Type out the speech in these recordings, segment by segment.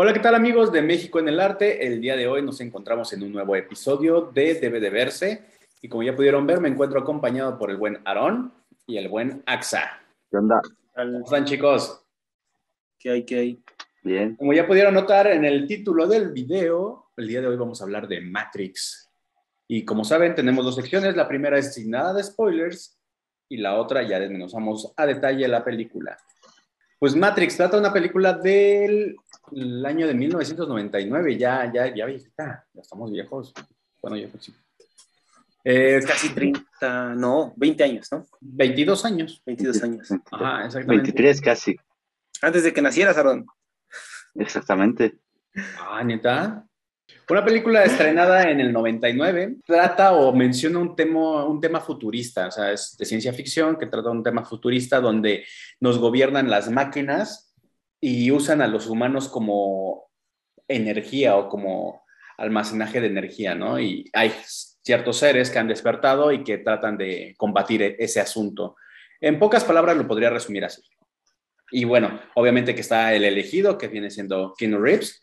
Hola, ¿qué tal amigos de México en el Arte? El día de hoy nos encontramos en un nuevo episodio de Debe de Verse. Y como ya pudieron ver, me encuentro acompañado por el buen Aarón y el buen Axa. ¿Qué onda? ¿Cómo están chicos? ¿Qué hay? ¿Qué hay? Bien. Como ya pudieron notar en el título del video, el día de hoy vamos a hablar de Matrix. Y como saben, tenemos dos secciones. La primera es sin nada de spoilers y la otra ya desmenuzamos a detalle la película. Pues Matrix trata de una película del el año de 1999, ya, ya, ya viejita, ya estamos viejos. Bueno, yo pues sí. Eh, casi 30, no, 20 años, ¿no? 22 años. 22 años. Ajá, exactamente. 23 casi. Antes de que nacieras, Aaron. Exactamente. Ah, neta. Una película estrenada en el 99 trata o menciona un tema, un tema futurista, o sea, es de ciencia ficción que trata un tema futurista donde nos gobiernan las máquinas y usan a los humanos como energía o como almacenaje de energía, ¿no? Y hay ciertos seres que han despertado y que tratan de combatir e-, ese asunto. En pocas palabras lo podría resumir así. Y bueno, obviamente que está El elegido, que viene siendo Keanu Reeves,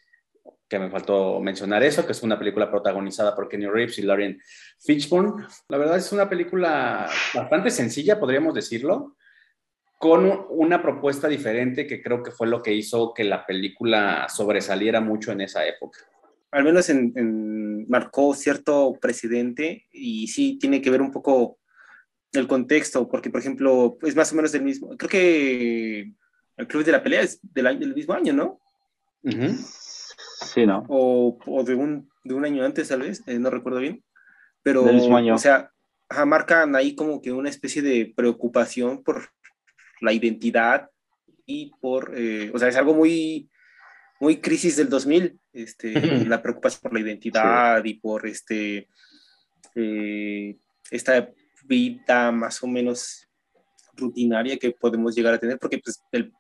que me faltó mencionar eso, que es una película protagonizada por Kenny Reeves y Lauren Fishburne. La verdad es una película bastante sencilla, podríamos decirlo, con una propuesta diferente que creo que fue lo que hizo que la película sobresaliera mucho en esa época. Al menos en, marcó cierto precedente y sí tiene que ver un poco el contexto, porque por ejemplo es más o menos del mismo, creo que el Club de la Pelea es del, año, del mismo año, ¿no? Sí, ¿no? O, o, de, un, de un año antes, tal vez, eh, no recuerdo bien. Pero, Del mismo año. o sea, marcan ahí como que una especie de preocupación por la identidad y por, eh, o sea, es algo muy, muy crisis del 2000, este, la preocupación por la identidad y por este, eh, esta vida más o menos rutinaria que podemos llegar a tener, porque pues el,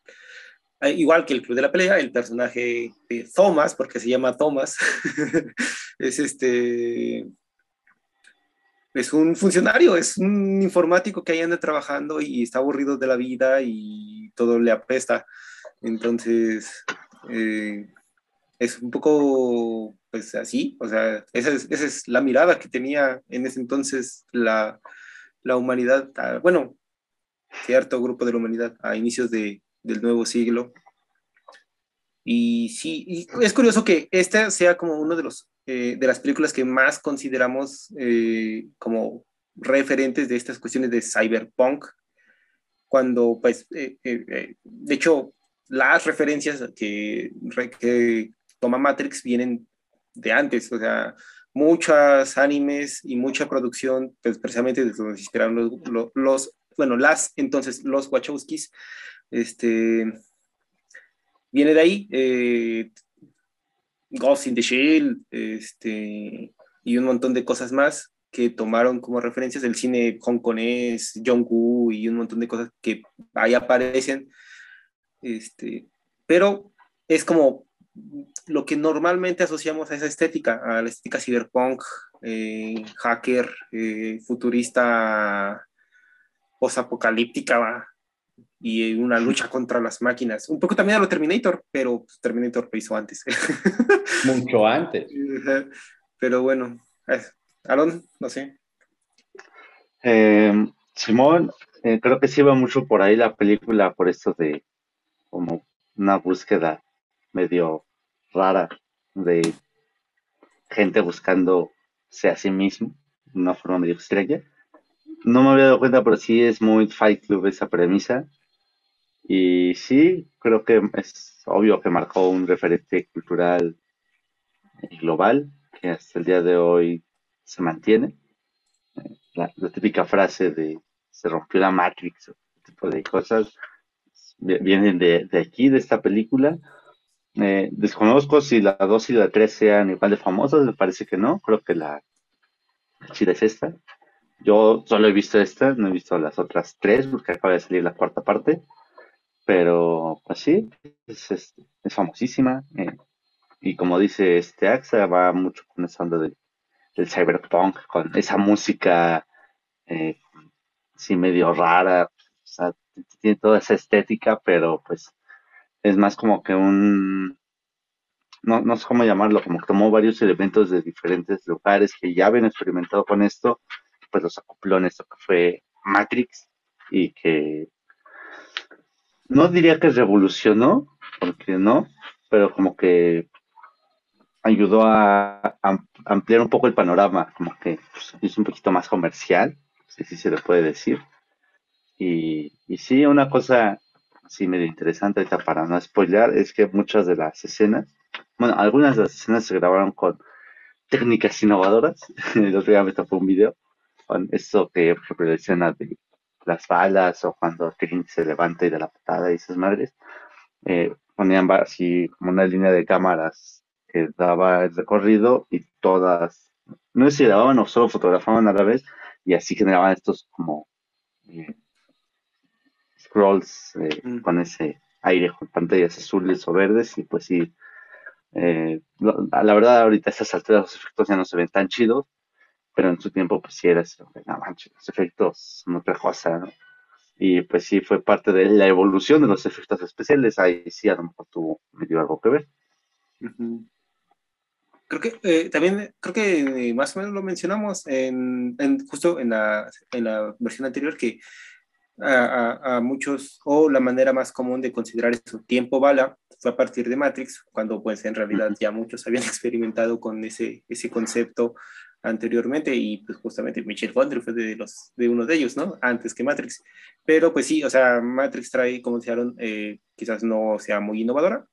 igual que el Club de la Pelea, el personaje de Thomas, porque se llama Thomas, es este es un funcionario, es un informático que ahí anda trabajando y está aburrido de la vida y todo le apesta. Entonces, eh, es un poco, pues así, o sea, esa es, esa es, la mirada que tenía en ese entonces la, la humanidad, bueno, cierto grupo de la humanidad a inicios de, del nuevo siglo. Y sí, es curioso que esta sea como uno de los eh, de las películas que más consideramos eh, como referentes de estas cuestiones de cyberpunk, cuando pues, eh, eh de hecho, las referencias que, que toma Matrix vienen de antes, o sea, muchas animes y mucha producción, pues precisamente de donde se inspiraron los, los, los, bueno, las, entonces, los Wachowskis, este, viene de ahí, eh, Ghost in the Shell, este, y un montón de cosas más que tomaron como referencias del cine hongkonés, Jong-Woo y un montón de cosas que ahí aparecen. Este, pero es como lo que normalmente asociamos a esa estética, a la estética cyberpunk, eh, hacker, eh, futurista, posapocalíptica, y una lucha contra las máquinas. Un poco también a lo Terminator, pero pues, Terminator lo hizo antes. Mucho antes. Pero bueno, Aaron, no sé. Eh, Simón, eh, creo que sí va mucho por ahí la película, por esto de como una búsqueda medio rara de gente buscándose a sí mismo de una forma medio extraña. No me había dado cuenta, pero sí es muy Fight Club esa premisa. Y sí, creo que es obvio que marcó un referente cultural global que hasta el día de hoy se mantiene. La, la típica frase de se rompió la Matrix, ese tipo de cosas, vienen de, de aquí, de esta película. Eh, desconozco si la 2 y la 3 sean igual de famosas, me parece que no, creo que la chida es esta. Yo solo he visto esta, no he visto las otras tres, porque acaba de salir la cuarta parte. Pero, pues sí, es, famosísima. Eh, y como dice este AXA, va mucho con esa onda del, cyberpunk, con esa música eh, así medio rara. O sea, tiene toda esa estética, pero pues es más como que un no, no sé cómo llamarlo, como que tomó varios elementos de diferentes lugares que ya habían experimentado con esto, pues los acopló en esto que fue Matrix y que no diría que revolucionó, porque no, pero como que ayudó a, ampliar un poco el panorama, como que pues, es un poquito más comercial, si se le puede decir. Y, sí, una cosa así medio interesante para no spoiler es que muchas de las escenas, bueno, algunas de las escenas se grabaron con técnicas innovadoras. El otro día me tocó un video con que, por ejemplo, la escena de las balas o cuando Trin se levanta y de la patada y esas madres, eh, ponían así como una línea de cámaras que daba el recorrido y todas, no sé si grababan o solo fotografaban a la vez y así generaban estos como eh, scrolls eh, mm. con ese aire con pantallas azules o verdes y pues sí, la verdad ahorita a estas alturas los efectos ya no se ven tan chidos, pero en su tiempo pues sí era eso, no manches, los efectos son otra cosa, ¿no? Y pues sí fue parte de la evolución de los efectos especiales, ahí sí a lo mejor tuvo medio algo que ver. Creo que eh, también, creo que más o menos lo mencionamos en, justo en la, en la versión anterior que a, a, muchos, o la manera más común de considerar eso, tiempo bala, fue a partir de Matrix, cuando pues en realidad ya muchos habían experimentado con ese, ese concepto anteriormente y pues justamente Michel Gondry fue de, los, de uno de ellos, ¿no? Antes que Matrix. Pero pues sí, o sea, Matrix trae, como decían, eh, quizás no sea muy innovadora,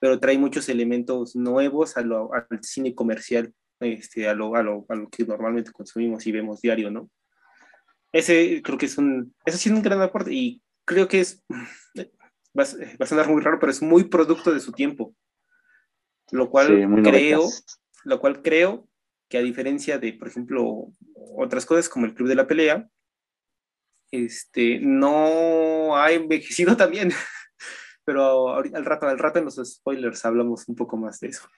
pero trae muchos elementos nuevos a lo, al cine comercial, este, a, lo, a, lo, a lo que normalmente consumimos y vemos diario, ¿no? Ese creo que es un, ese sí es un gran aporte y creo que es, va, a sonar muy raro, pero es muy producto de su tiempo. Lo cual creo, lo cual creo que a diferencia de, por ejemplo, otras cosas como el Club de la Pelea, este, no ha envejecido también. Pero al rato, al rato en los spoilers hablamos un poco más de eso.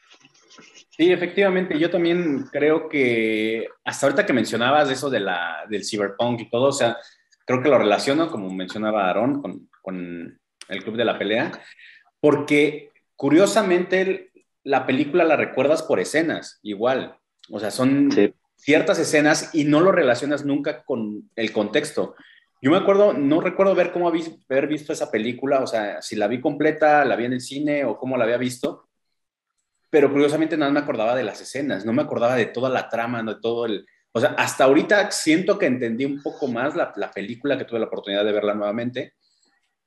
Sí, efectivamente, yo también creo que hasta ahorita que mencionabas eso de la, del cyberpunk y todo, o sea, creo que lo relaciono, como mencionaba Aaron, con, con el Club de la Pelea, porque curiosamente la película la recuerdas por escenas, igual. O sea, son ciertas escenas y no lo relacionas nunca con el contexto. Yo me acuerdo, no recuerdo ver cómo haber visto esa película, o sea, si la vi completa, la vi en el cine o cómo la había visto, pero curiosamente nada me acordaba de las escenas, no me acordaba de toda la trama, de todo el... O sea, hasta ahorita siento que entendí un poco más la, la película, que tuve la oportunidad de verla nuevamente,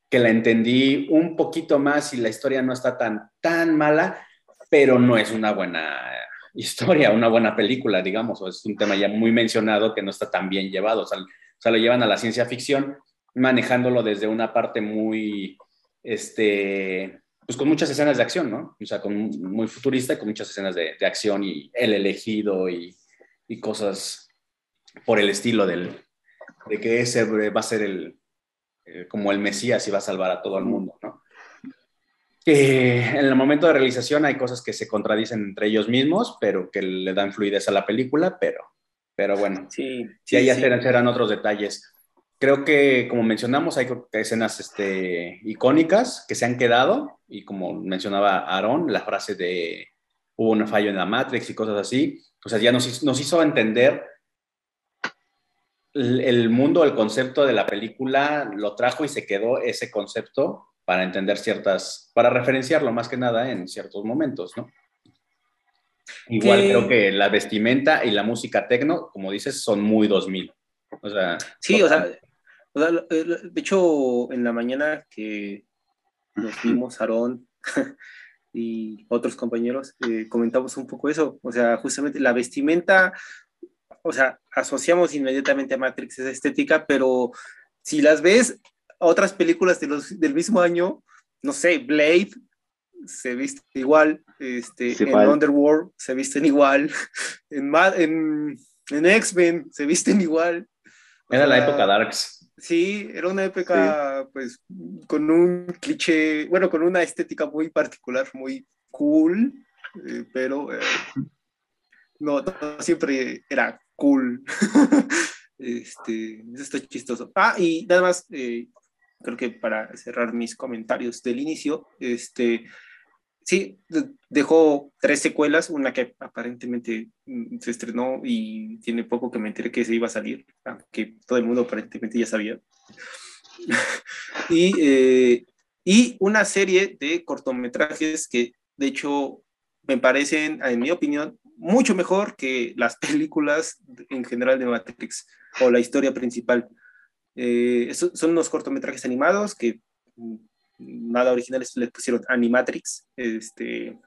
que la entendí un poquito más y la historia no está tan, tan mala, pero no es una buena historia, una buena película, digamos, o es un tema ya muy mencionado que no está tan bien llevado, o sea, lo llevan a la ciencia ficción manejándolo desde una parte muy, este, pues con muchas escenas de acción, ¿no? O sea, con, muy futurista y con muchas escenas de, acción y el elegido y, y, cosas por el estilo del, de que ese va a ser el, eh, como el Mesías y va a salvar a todo el mundo, ¿no? En el momento de realización hay cosas que se contradicen entre ellos mismos, pero que le dan fluidez a la película, pero, pero bueno, sí, sí, ahí sí. serán otros detalles. Creo que, como mencionamos, hay escenas este, icónicas que se han quedado, y como mencionaba Aaron, la frase de hubo un fallo en la Matrix y cosas así, o sea, ya nos, nos hizo entender el, el mundo, el concepto de la película, lo trajo y se quedó ese concepto para entender ciertas, para referenciarlo más que nada en ciertos momentos, ¿no? Igual creo que la vestimenta y la música tecno, como dices, son muy 2000. O sea, sí, o sea, de hecho, en la mañana que nos vimos, Aarón y otros compañeros, eh, comentamos un poco eso. O sea, justamente la vestimenta, o sea, asociamos inmediatamente a Matrix esa estética, pero si las ves, otras películas de los, del mismo año, no sé, Blade se viste igual, este, en Underworld se visten igual, en, en, en X-Men se visten igual. Era la época Darks. Sí, era una época, pues, con un cliché, bueno, con una estética muy particular, muy cool, eh, pero eh, no, siempre era cool. este, eso está chistoso. Ah, y nada más, eh, creo que para cerrar mis comentarios del inicio, este, sí, dejó tres secuelas, una que aparentemente mm, se estrenó y tiene poco que me enteré que se iba a salir, aunque todo el mundo aparentemente ya sabía. y, eh, y una serie de cortometrajes que de hecho me parecen, en mi opinión, mucho mejor que las películas en general de Matrix o la historia principal. Eh, son unos cortometrajes animados que mm, nada originales le pusieron Animatrix, este,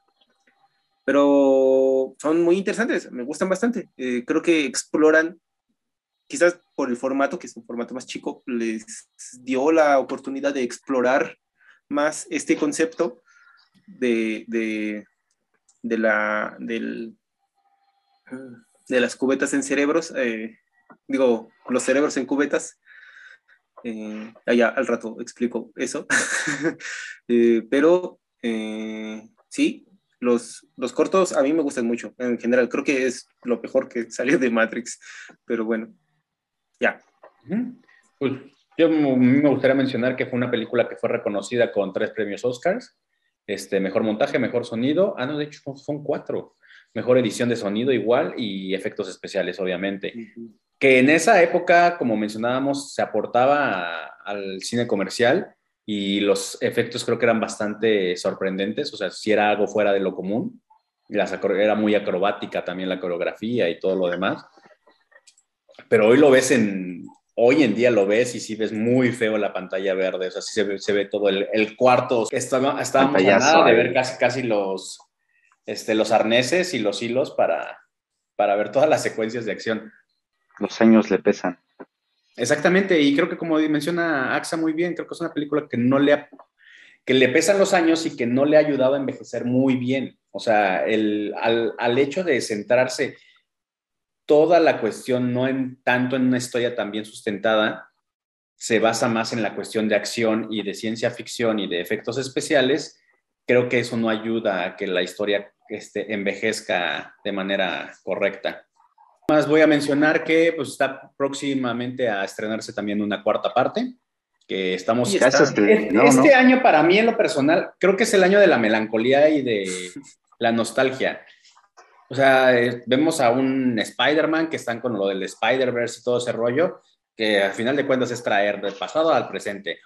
pero son muy interesantes, me gustan bastante. Eh, creo que exploran, quizás por el formato, que es un formato más chico, les dio la oportunidad de explorar más este concepto de, de, de la, del, de las cubetas en cerebros, eh, digo, los cerebros en cubetas, eh, allá al rato explico eso. Eh, pero eh, sí, los, los cortos a mí me gustan mucho. En general, creo que es lo mejor que salió de Matrix. Pero bueno, ya. Pues yo me gustaría mencionar que fue una película que fue reconocida con tres premios Oscars. Este, mejor montaje, mejor sonido. Ah, no, de hecho son cuatro. Mejor edición de sonido igual y efectos especiales, obviamente que en esa época, como mencionábamos, se aportaba al cine comercial y los efectos creo que eran bastante sorprendentes, o sea, si era algo fuera de lo común, era muy acrobática también la coreografía y todo lo demás, pero hoy lo ves en, hoy en día lo ves y sí ves muy feo la pantalla verde, o sea, sí se ve, todo el, cuarto, estábamos nada de ver casi, casi los, este, los arneses y los hilos para, para ver todas las secuencias de acción los años le pesan. Exactamente, y creo que como menciona AXA muy bien, creo que es una película que no le que le pesan los años y que no le ha ayudado a envejecer muy bien. O sea, el, al, al, hecho de centrarse toda la cuestión no en tanto en una historia tan bien sustentada, se basa más en la cuestión de acción y de ciencia ficción y de efectos especiales, creo que eso no ayuda a que la historia este, envejezca de manera correcta. Más voy a mencionar que pues, está próximamente a estrenarse también una cuarta parte, que estamos... este, este año para mí en lo personal, creo que es el año de la melancolía y de la nostalgia. O sea, eh, vemos a un Spider-Man que están con lo del Spider-Verse y todo ese rollo, que al final de cuentas es traer del pasado al presente.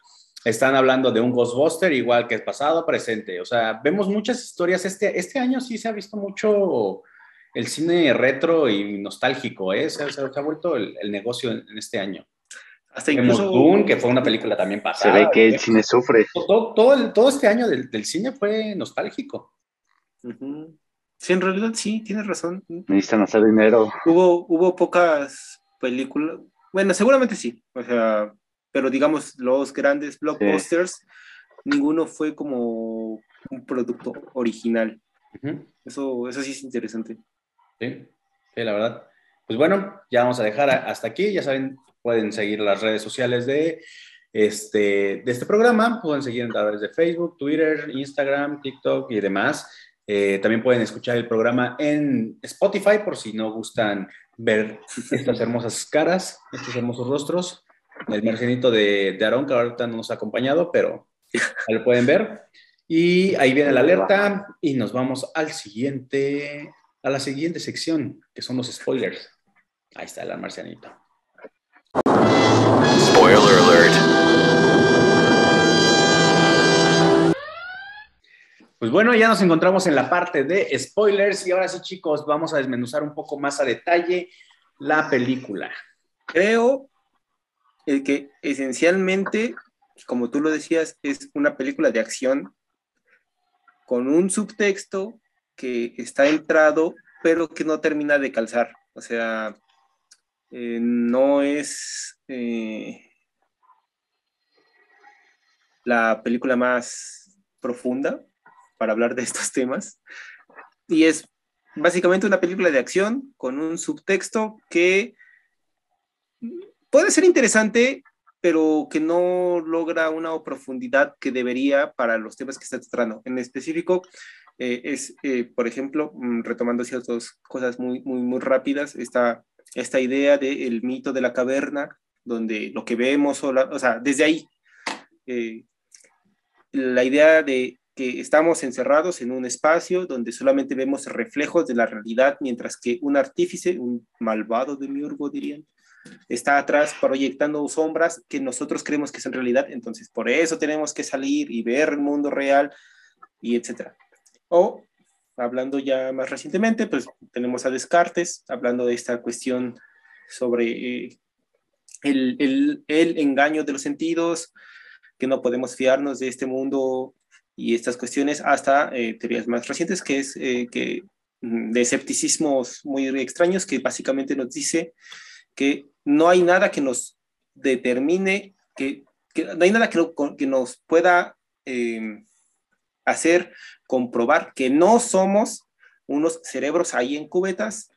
Están hablando de un Ghostbuster igual que es pasado, presente. O sea, vemos muchas historias. Este, este año sí se ha visto mucho el cine retro y nostálgico, ¿eh? se, ha vuelto el, negocio en, este año. Hasta incluso Dune, que fue una película también pasada. Se ve que el cine sufre. Todo, todo, todo este año del, del, cine fue nostálgico. Sí, en realidad sí, tienes razón. Necesitan hacer dinero. Hubo, hubo pocas películas, bueno, seguramente sí, o sea, pero digamos, los grandes blockbusters, ninguno fue como un producto original. eso, eso sí es interesante. Sí, la verdad. Pues bueno, ya vamos a dejar hasta aquí. Ya saben, pueden seguir las redes sociales de este, de este programa. Pueden seguir a través de Facebook, Twitter, Instagram, TikTok y demás. Eh, también pueden escuchar el programa en Spotify por si no gustan ver estas hermosas caras, estos hermosos rostros. El margenito de, de Aarón, que ahorita no nos ha acompañado, pero lo pueden ver. Y ahí viene la alerta y nos vamos al siguiente a la siguiente sección, que son los spoilers. Ahí está el marcianito. Spoiler alert. Pues bueno, ya nos encontramos en la parte de spoilers y ahora sí, chicos, vamos a desmenuzar un poco más a detalle la película. Creo que esencialmente, como tú lo decías, es una película de acción con un subtexto que está entrado, pero que no termina de calzar. O sea, eh, no es eh, la película más profunda para hablar de estos temas. Y es básicamente una película de acción con un subtexto que puede ser interesante, pero que no logra una profundidad que debería para los temas que está tratando. En específico, eh, es, eh, por ejemplo, mm, retomando ciertas cosas muy, muy, muy rápidas, esta, esta idea del mito de la caverna, donde lo que vemos, o, o sea, desde ahí, eh, la idea de que estamos encerrados en un espacio donde solamente vemos reflejos de la realidad, mientras que un artífice, un malvado de miurgo dirían, está atrás proyectando sombras que nosotros creemos que son realidad, entonces por eso tenemos que salir y ver el mundo real y etcétera. O hablando ya más recientemente, pues tenemos a Descartes hablando de esta cuestión sobre eh, el, el, el engaño de los sentidos, que no podemos fiarnos de este mundo y estas cuestiones hasta eh, teorías más recientes, que es eh, que mm, de escepticismos muy extraños, que básicamente nos dice que no hay nada que nos determine, que, no hay nada que, que nos pueda eh, hacer comprobar que no somos unos cerebros ahí en cubetas,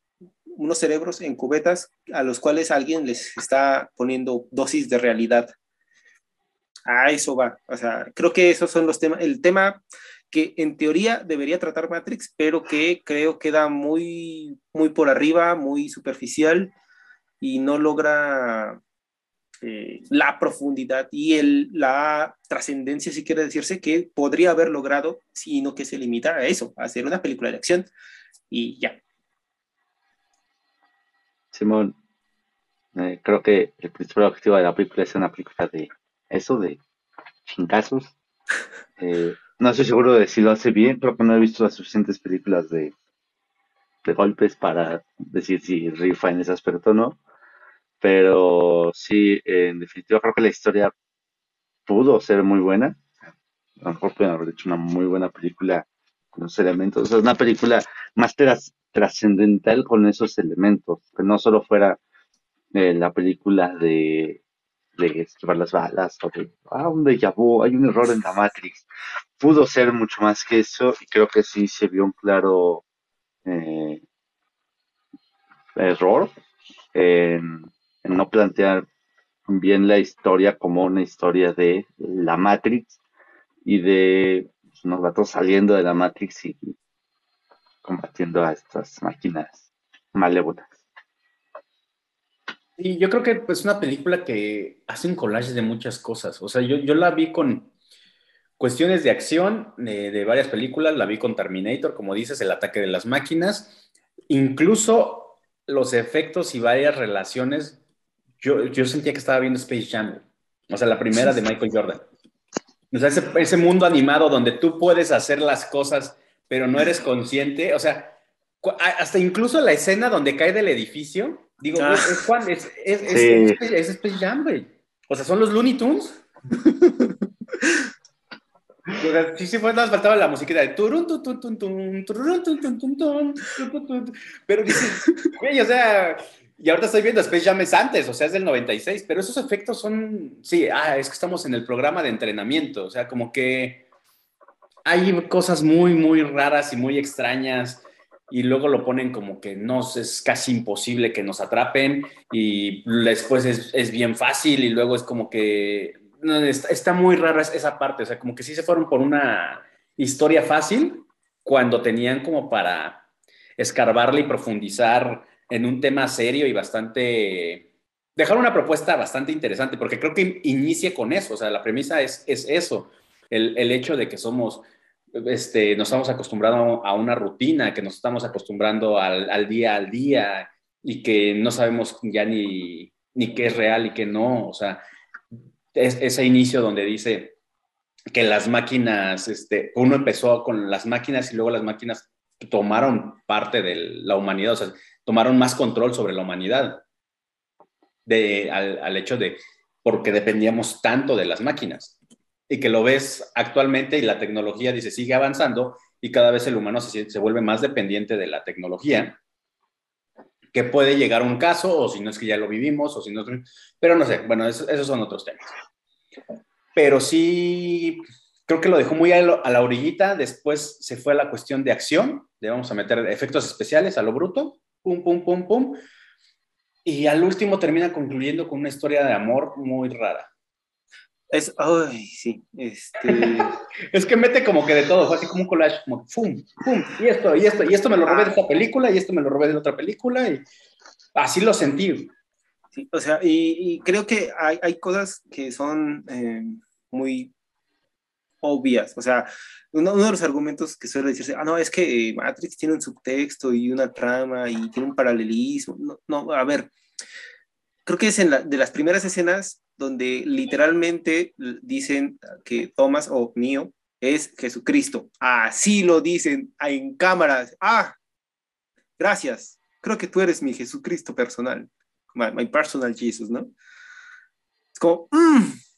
unos cerebros en cubetas a los cuales alguien les está poniendo dosis de realidad a eso va. O sea, creo que esos son los temas, el tema que en teoría debería tratar Matrix, pero que creo queda muy, muy por arriba, muy superficial y no logra eh, la profundidad y el, la trascendencia, si quiere decirse, que podría haber logrado, sino que se limita a eso, a hacer una película de acción y ya. Simón, eh, creo que el principal objetivo de la película es una película de eso de chingazos. Eh, no estoy seguro de si lo hace bien, creo que no he visto las suficientes películas de, de golpes para decir si rifa en ese aspecto o no. Pero sí, en definitiva creo que la historia pudo ser muy buena. A lo mejor pueden haber hecho una muy buena película con esos elementos. Sea, una película más trascendental con esos elementos. Que no solo fuera eh, la película de de esquivar las balas o de, ah, un déjà vu, hay un error en la Matrix. Pudo ser mucho más que eso y creo que sí se vio un claro eh, error en, no plantear bien la historia como una historia de la Matrix y de pues, unos gatos saliendo de la Matrix y combatiendo a estas máquinas malévolas. Y yo creo que es pues, una película que hace un collage de muchas cosas. O sea, yo, yo la vi con cuestiones de acción de, varias películas, la vi con Terminator, como dices, el ataque de las máquinas, incluso los efectos y varias relaciones. Yo, yo sentía que estaba viendo Space Jam, o sea, la primera de Michael Jordan. O sea, ese, ese mundo animado donde tú puedes hacer las cosas, pero no eres consciente. O sea, hasta incluso la escena donde cae del edificio, Digo, ah. es Juan, es, es, es, Space Jam, güey. O sea, son los Looney Tunes. sí, sí, fue, nada faltaba la musiquita de turun, turun, turun, turun, turun, turun, pero dices, güey, o sea, y ahorita estoy viendo Space Jam es antes, o sea, es del 96, pero esos efectos son, sí, ah, es que estamos en el programa de entrenamiento, o sea, como que hay cosas muy, muy raras y muy extrañas y luego lo ponen como que no es casi imposible que nos atrapen y después es, es bien fácil y luego es como que está, muy rara esa parte, o sea, como que sí se fueron por una historia fácil cuando tenían como para escarbarle y profundizar en un tema serio y bastante dejar una propuesta bastante interesante, porque creo que inicia con eso, o sea, la premisa es, es eso, el, el hecho de que somos este, nos estamos acostumbrando a una rutina, que nos estamos acostumbrando al, día al día y que no sabemos ya ni, ni qué es real y qué no. O sea, es, ese inicio donde dice que las máquinas, este, uno empezó con las máquinas y luego las máquinas tomaron parte de la humanidad, o sea, tomaron más control sobre la humanidad de, al, al hecho de, porque dependíamos tanto de las máquinas. Y que lo ves actualmente y la tecnología dice sigue avanzando y cada vez el humano se, se vuelve más dependiente de la tecnología que puede llegar a un caso o si no es que ya lo vivimos o si no pero no sé bueno esos son otros temas. Pero sí creo que lo dejó muy a, la orillita. Después se fue a la cuestión de acción de vamos a meter efectos especiales a lo bruto pum pum pum pum y al último termina concluyendo con una historia de amor muy rara es, ay, sí, este... es que mete como que de todo, fue así como un collage, como ¡fum! ¡fum! Y esto, y esto, y esto me lo robé de esta película, y esto me lo robé de otra película, y así lo sentí. Sí, o sea, y, creo que hay, hay, cosas que son eh, muy obvias. O sea, uno, de los argumentos que suele decirse, ah, no, es que Matrix tiene un subtexto y una trama y tiene un paralelismo. No, no a ver, creo que es en la, de las primeras escenas donde literalmente dicen que Thomas o Neo es Jesucristo. Así lo dicen en cámaras. Ah, gracias. Creo que tú eres mi Jesucristo personal. My, personal Jesus, ¿no? Es como, mm".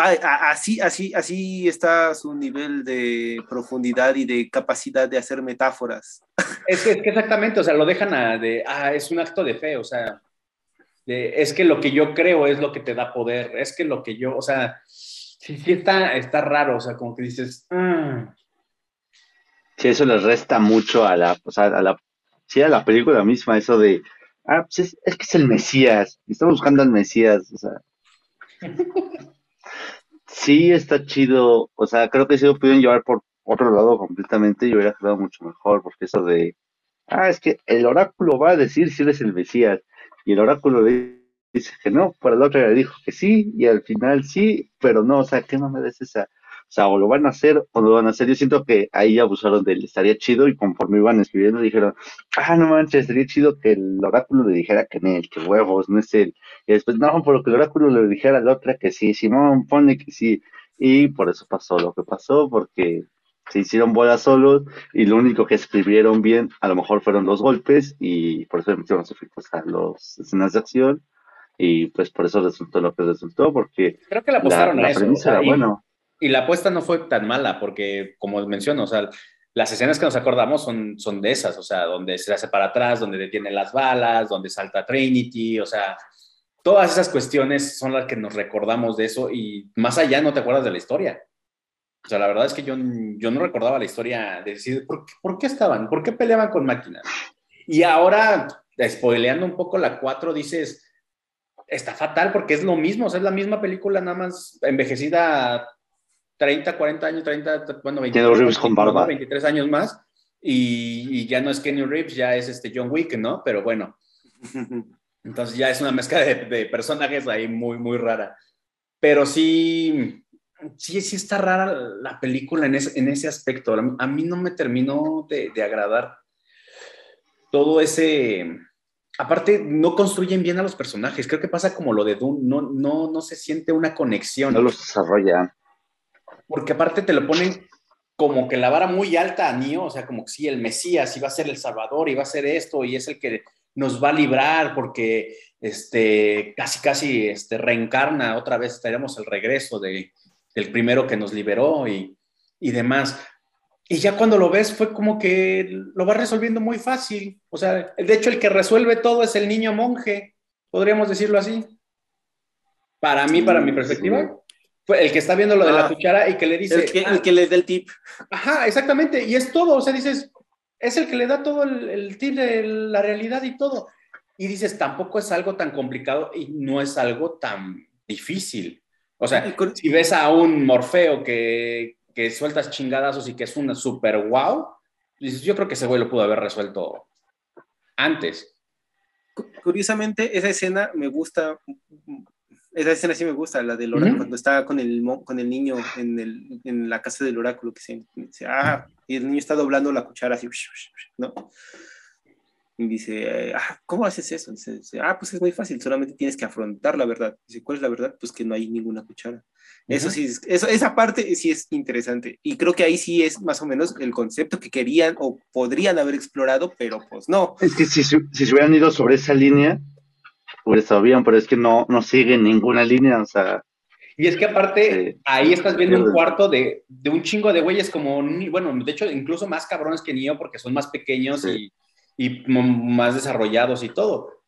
Así, así, así está su nivel de profundidad y de capacidad de hacer metáforas. Es que, exactamente, o sea, lo dejan a de, ah, es un acto de fe, o sea, es que lo que yo creo es lo que te da poder, es que lo que yo, o sea, sí, sí está, está raro, o sea, como que dices, ah". Sí, eso le resta mucho a la, o sea, a la, sí, a la película misma, eso de, ah, pues es, es que es el Mesías, estamos buscando al Mesías, o sea. sí está chido, o sea, creo que si lo pudieron llevar por otro lado completamente y hubiera quedado mucho mejor, porque eso de, ah, es que el oráculo va a decir si eres el Mesías, y el oráculo le dice que no, pero el otro le dijo que sí, y al final sí, pero no, o sea, ¿qué me es esa? O sea, o lo van a hacer o no lo van a hacer. Yo siento que ahí abusaron de él, estaría chido y conforme iban escribiendo dijeron, ah, no manches, estaría chido que el oráculo le dijera que no, que huevos, no es él. Y después, no, por lo que el oráculo le dijera a la otra que sí, Simón pone que sí. Y por eso pasó lo que pasó, porque se hicieron bolas solos y lo único que escribieron bien a lo mejor fueron los golpes y por eso metieron los efectos a las escenas de acción y pues por eso resultó lo que resultó porque creo que la apostaron a eso y, bueno. Y la apuesta no fue tan mala porque como menciono o sea las escenas que nos acordamos son, son de esas, o sea, donde se hace para atrás, donde detiene las balas, donde salta Trinity, o sea, todas esas cuestiones son las que nos recordamos de eso y más allá no te acuerdas de la historia. O sea, la verdad es que yo, yo no recordaba la historia de decir, ¿por qué, ¿por qué estaban? ¿Por qué peleaban con máquinas? Y ahora, spoileando un poco la 4, dices, está fatal porque es lo mismo, o sea, es la misma película, nada más envejecida 30, 40 años, 30, bueno, 23, con barba. 23 años más, y, ya no es Kenny Reeves, ya es este John Wick, ¿no? Pero bueno, entonces ya es una mezcla de, de personajes ahí muy, muy rara. Pero sí, sí, sí está rara la película en ese, en ese aspecto. A mí no me terminó de, agradar todo ese... Aparte, no construyen bien a los personajes. Creo que pasa como lo de Dune. No, no, no se siente una conexión. No los desarrolla. Porque aparte te lo ponen como que la vara muy alta a Neo, o sea, como que sí, el Mesías iba a ser el Salvador, iba a ser esto, y es el que nos va a librar porque este, casi, casi este, reencarna otra vez, tenemos el regreso de, el primero que nos liberó y, y demás. Y ya cuando lo ves fue como que lo va resolviendo muy fácil. O sea, de hecho el que resuelve todo es el niño monje, podríamos decirlo así. Para mí, para mi perspectiva, el que está viendo lo de la ah. cuchara y que le dice... El que, el que le da el tip. Ajá, exactamente. Y es todo. O sea, dices, es el que le da todo el, el tip de la realidad y todo. Y dices, tampoco es algo tan complicado y no es algo tan difícil. O sea, si ves a un Morfeo que, que sueltas chingadazos y que es una super wow, dices, yo creo que ese güey lo pudo haber resuelto antes. Curiosamente, esa escena me gusta, esa escena sí me gusta, la del oráculo, cuando está con el, con el niño en, el, en la casa del oráculo, que se, se, ah, y el niño está doblando la cuchara así, ¿no? Y dice, ah, ¿cómo haces eso? Dice, ah, pues es muy fácil, solamente tienes que afrontar la verdad. Dice, ¿cuál es la verdad? Pues que no hay ninguna cuchara. Eso sí, eso, esa parte sí es interesante. Y creo que ahí sí es más o menos el concepto que querían o podrían haber explorado, pero pues no. Es que si, si se hubieran ido sobre esa línea, pues sabían, pero es que no, no siguen ninguna línea, o sea. Y es que aparte, ahí estás viendo un cuarto de, de, un chingo de güeyes como, bueno, de hecho, incluso más cabrones que Nio porque son más pequeños y y más desarrollados y todo.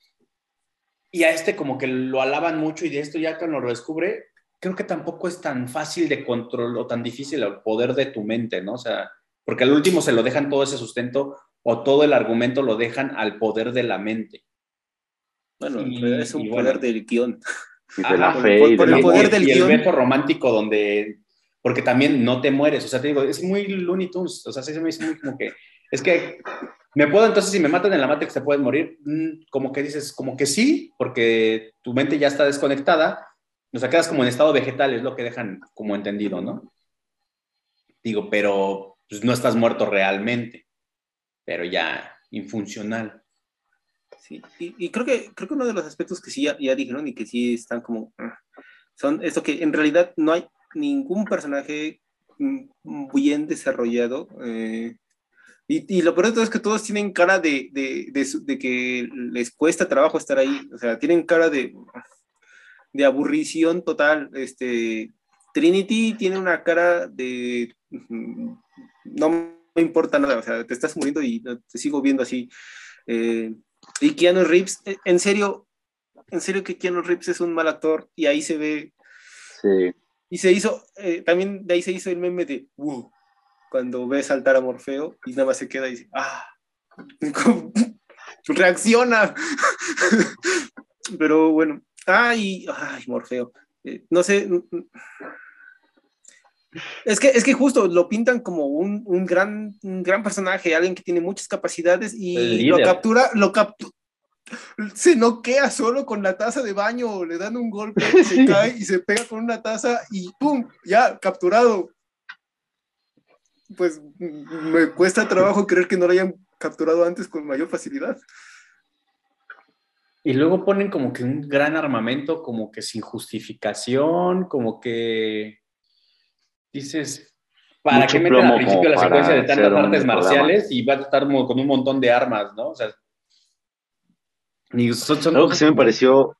Y a este como que lo alaban mucho y de esto ya cuando lo descubre, creo que tampoco es tan fácil de control o tan difícil el poder de tu mente, ¿no? O sea, porque al último se lo dejan todo ese sustento o todo el argumento lo dejan al poder de la mente. Bueno, es un poder del guion. Y de la fe. y, el poder del y el romántico donde, porque también no te mueres, o sea, te digo, es muy Looney Tunes, o sea, se me dice muy como que, es que ¿Me puedo entonces, si me matan en la Matrix, te puedes morir? Mm, como que dices, como que sí, porque tu mente ya está desconectada, O sea, quedas como en estado vegetal, es lo que dejan como entendido, ¿no? Digo, pero pues, no estás muerto realmente, pero ya infuncional. Sí, y, creo, que, creo que uno de los aspectos que sí ya, dijeron y que sí están como... ah, son esto que en realidad no hay ningún personaje mm, bien desarrollado. eh, y, lo peor de todo es que todos tienen cara de, de, de que les cuesta trabajo estar ahí. O sea, tienen cara de, de aburrición total. Este, Trinity tiene una cara de... mm, No me importa nada. O sea, te estás muriendo y te sigo viendo así. Eh, y Keanu Reeves, eh, en serio, en serio que Keanu Reeves es un mal actor y ahí se ve Sí. y se hizo, eh, también de ahí se hizo el meme de "Uh", cuando ve saltar a Morfeo y nada más se queda y dice, ¡ah! Reacciona. Pero bueno, ay, ay, Morfeo. Eh, no sé. Es que, es que justo lo pintan como un, un gran, un gran personaje, alguien que tiene muchas capacidades y lo captura, lo captura. Se noquea solo con la taza de baño, le dan un golpe, se cae y se pega con una taza y ¡pum! Ya, capturado. Pues mm, me cuesta trabajo creer que no lo hayan capturado antes con mayor facilidad. Y luego ponen como que un gran armamento, como que sin justificación, como que dices, ¿para Mucho qué meten al principio la secuencia de tantas artes programa. marciales y va a estar con un montón de armas, ¿no? O sea, y son, son Algo que sí me pareció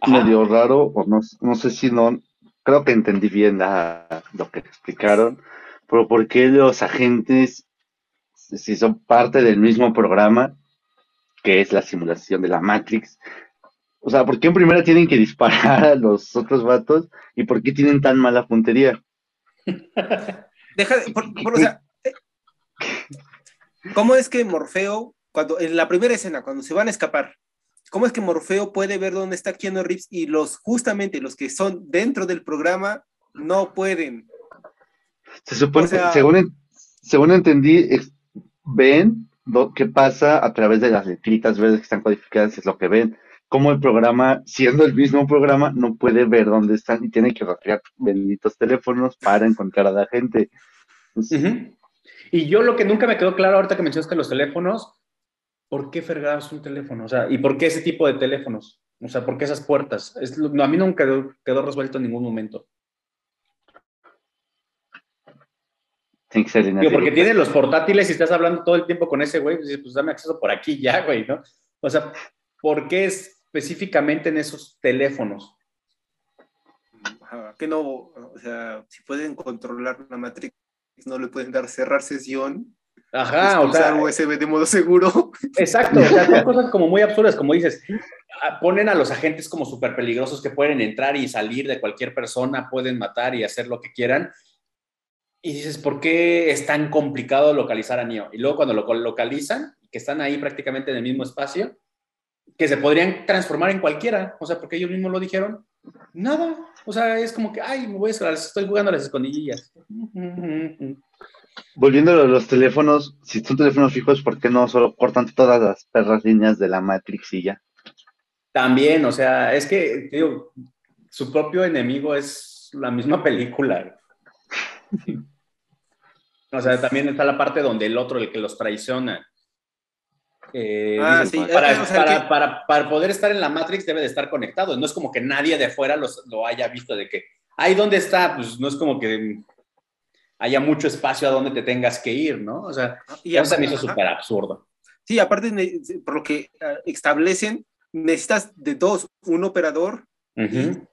Ajá. medio raro, o no, no sé si no, creo que entendí bien la- lo que explicaron, pero ¿por qué los agentes, si son parte del mismo programa, que es la simulación de la Matrix, o sea, ¿por qué en primera tienen que disparar a los otros vatos y por qué tienen tan mala puntería? Deja de- por- por- o sea, eh, ¿cómo es que Morfeo, cuando en la primera escena, cuando se van a escapar, cómo es que Morfeo puede ver dónde está Keanu Reeves y los justamente los que son dentro del programa no pueden? Se supone, O sea- según, según entendí, ven lo que pasa a través de las letritas verdes que están codificadas, es lo que ven. Como el programa, siendo el mismo programa, no puede ver dónde están y tiene que rastrear benditos teléfonos para encontrar a la gente. Entonces. Y yo lo que nunca me quedó claro ahorita que mencionaste los teléfonos, ¿por qué fregados un teléfono? O sea, ¿y por qué ese tipo de teléfonos? O sea, ¿por qué esas puertas? Es, lo- no, a mí nunca quedó, quedó resuelto en ningún momento. Tiene que ser líneas Digo, porque tienes los portátiles y estás hablando todo el tiempo con ese güey, pues, pues dame acceso por aquí ya, güey, ¿no? O sea, ¿por qué específicamente en esos teléfonos? Que no, o sea, si pueden controlar la Matrix, no le pueden dar cerrar sesión, Ajá, o sea, USB de modo seguro. exacto, o sea, son cosas como muy absurdas, como dices, ponen a los agentes como súper peligrosos que pueden entrar y salir de cualquier persona, pueden matar y hacer lo que quieran. Y dices, ¿por qué es tan complicado localizar a Neo? Y luego cuando lo localizan, que están ahí prácticamente en el mismo espacio, que se podrían transformar en cualquiera, o sea, porque ellos mismos lo dijeron, nada, o sea, es como que, ay, me voy a estoy jugando a las escondidillas. Volviendo a los teléfonos, si son teléfonos fijos, ¿por qué no solo cortan todas las perras líneas de la Matrix y ya? También, o sea, es que, digo, su propio enemigo es la misma película. Sí. O sea, también está la parte donde el otro, el que los traiciona. Eh, Ah, sí, para, eh, o sea, para- que- para- para poder estar en la Matrix debe de estar conectado. No es como que nadie de fuera los- lo haya visto de que, ahí dónde está, pues no es como que haya mucho espacio a donde te tengas que ir, ¿no? O sea, Y eso se me hizo ajá. súper absurdo. Sí, aparte, por lo que ah, establecen, necesitas de dos, un operador el,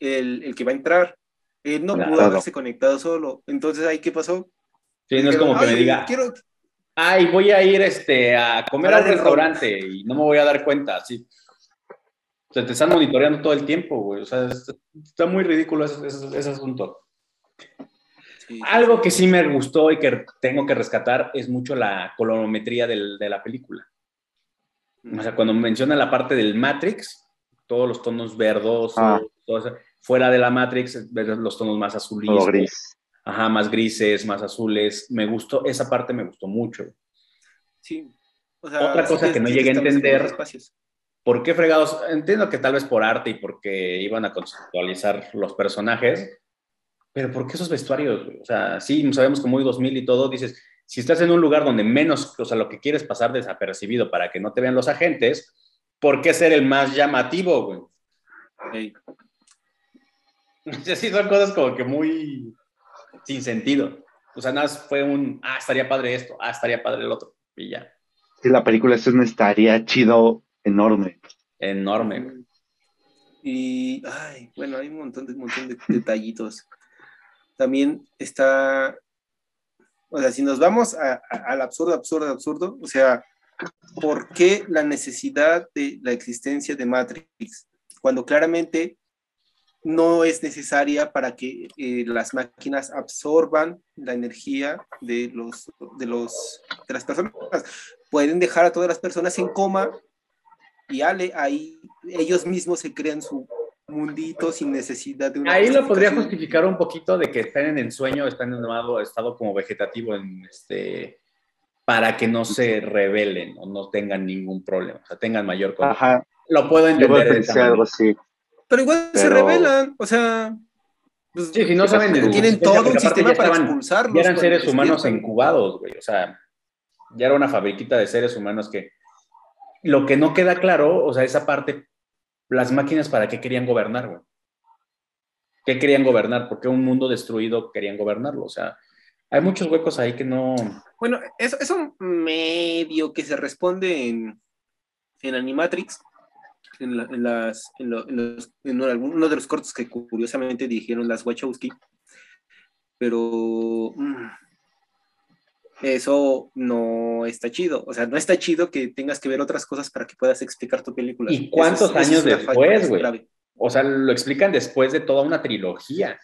el, el que va a entrar. Él no Claro. pudo haberse conectado solo. Entonces, ¿ahí qué pasó? Sí, no es como que me "Ay, diga, Quiero, ay, voy a ir este, a comer a un Parar el rol. restaurante y no me voy a dar cuenta, así. O sea, te están monitoreando todo el tiempo, güey. O sea, es- está muy ridículo ese, ese- ese asunto. Sí, Algo que sí me gustó y que tengo que rescatar es mucho la colorometría del- de la película. O sea, cuando menciona la parte del Matrix, todos los tonos verdosos, Ah. todo eso, fuera de la Matrix, los tonos más azulitos, gris. ajá, más grises, más azules. Me gustó, esa parte me gustó mucho. sí. O sea, Otra cosa te- que no llegué a entender-. ¿por qué fregados? Entiendo que tal vez por arte y porque iban a conceptualizar los personajes, pero ¿por qué esos vestuarios? O sea, sí, sabemos que muy 2000 y todo, dices, si estás en un lugar donde menos, o sea, lo que quieres pasar desapercibido para que no te vean los agentes, ¿por qué ser el más llamativo, güey? Sí. Sí, son cosas como que muy sin sentido. O sea, nada fue un, ah, estaría padre esto, ah, estaría padre el otro, y ya. Sí, la película es un estaría chido enorme. Enorme. Y, ay, bueno, hay un montón de, un montón de detallitos. También está, o sea, si nos vamos al absurdo, absurdo, absurdo, o sea, ¿por qué la necesidad de la existencia de Matrix? Cuando claramente no es necesaria para que eh, las máquinas absorban la energía de, los, de, los, de las personas. Pueden dejar a todas las personas en coma y ale, ahí ellos mismos se crean su mundito sin necesidad de una... Ahí lo podría justificar un poquito de que estén en el sueño, están en un estado como vegetativo en este para que no se rebelen o no tengan ningún problema, o sea, tengan mayor Ajá. Lo puedo entender. algo así. Pero igual se rebelan, o sea. Pues, sí, si no saben tienen todo un sistema para expulsarlos. Ya eran seres humanos incubados, güey. O sea, ya era una fabriquita de seres humanos que. Lo que no queda claro, o sea, esa parte, las máquinas para qué querían gobernar, güey. ¿Qué querían gobernar? ¿Por qué un mundo destruido querían gobernarlo? O sea, hay muchos huecos ahí que no. Bueno, eso es un medio que se responde en, en Animatrix, en, las, en, los, en uno de los cortos que curiosamente dirigieron las Wachowski, pero mm, eso no está chido. O sea, no está chido que tengas que ver otras cosas para que puedas explicar tu película. ¿Y cuántos años después, güey? O sea, lo explican después de toda una trilogía.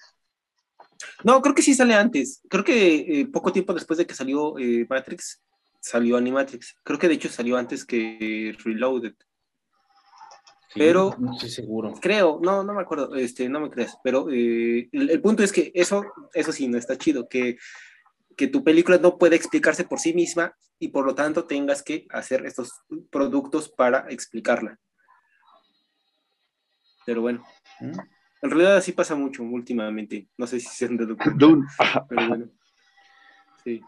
No, creo que sí sale antes. Creo que eh, poco tiempo después de que salió eh, Matrix, salió Animatrix. Creo que de hecho salió antes que Reloaded pero no estoy seguro. Creo, no, no me acuerdo, este, no me creas, pero eh, el, punto es que eso, eso sí no está chido, que, que tu película no puede explicarse por sí misma y por lo tanto tengas que hacer estos productos para explicarla. Pero bueno, ¿Mm? en realidad así pasa mucho últimamente. No sé si se han dado cuenta, pero bueno. Sí.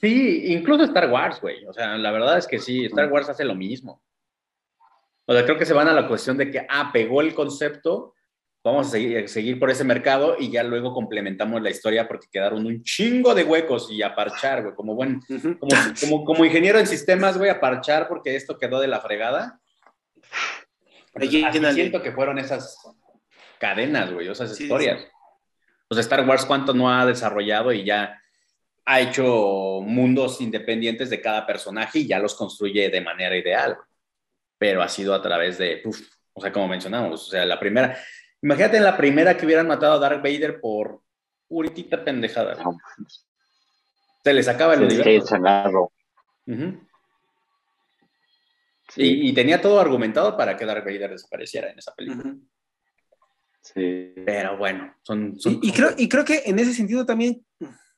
Sí, incluso Star Wars, güey. O sea, la verdad es que sí, Star Wars hace lo mismo. O sea, creo que se van a la cuestión de que, ah, pegó el concepto, vamos a seguir, seguir, por ese mercado y ya luego complementamos la historia porque quedaron un chingo de huecos y a parchar, güey, como buen, como, como, ingeniero en sistemas, güey, a parchar porque esto quedó de la fregada. siento que fueron esas cadenas, güey, esas historias. Pues Star Wars cuánto no ha desarrollado y ya ha hecho mundos independientes de cada personaje y ya los construye de manera ideal pero ha sido a través de, o sea, como mencionamos, o sea, la primera, imagínate en la primera que hubieran matado a Darth Vader por puritita pendejada. Se les acaba el universo. y, y, tenía todo argumentado para que Darth Vader desapareciera en esa película. Sí. Pero bueno, son... y, creo, y creo que en ese sentido también,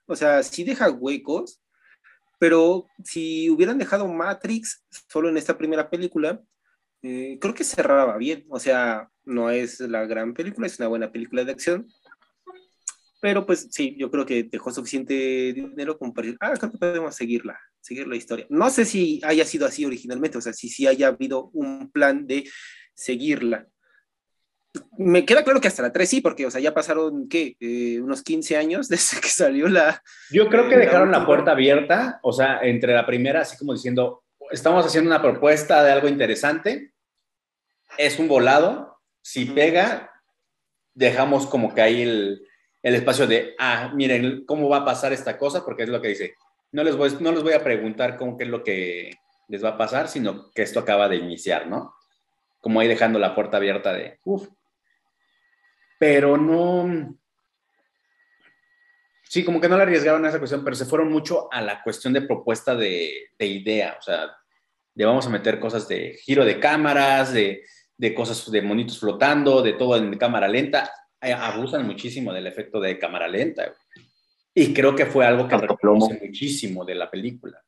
o sea, sí deja huecos, pero si hubieran dejado Matrix solo en esta primera película, eh, creo que cerraba bien. O sea, no es la gran película, es una buena película de acción. Pero pues sí, yo creo que dejó suficiente dinero como para decir, ah, creo que podemos seguirla, seguir la historia. No sé si haya sido así originalmente, o sea, si sí haya habido un plan de seguirla. Me queda claro que hasta la 3 sí, porque, o sea, ya pasaron, ¿qué? Eh, unos 15 años desde que salió la... Yo creo que dejaron la puerta abierta, o sea, entre la primera, así como diciendo, estamos haciendo una propuesta de algo interesante, es un volado. Si pega, dejamos como que ahí el, espacio de, ah, miren, ¿cómo va a pasar esta cosa? Porque es lo que dice. No les voy, no les voy a preguntar cómo qué es lo que les va a pasar, sino que esto acaba de iniciar, ¿no? Como ahí dejando la puerta abierta de, uff. Pero no, sí, como que no le arriesgaron a esa cuestión, pero se fueron mucho a la cuestión de propuesta de, de idea, o sea, de vamos a meter cosas de giro de cámaras, de de cosas de monitos flotando, de todo en cámara lenta. Eh, abusan muchísimo del efecto de cámara lenta. Y creo que fue algo que reconoce muchísimo de la película.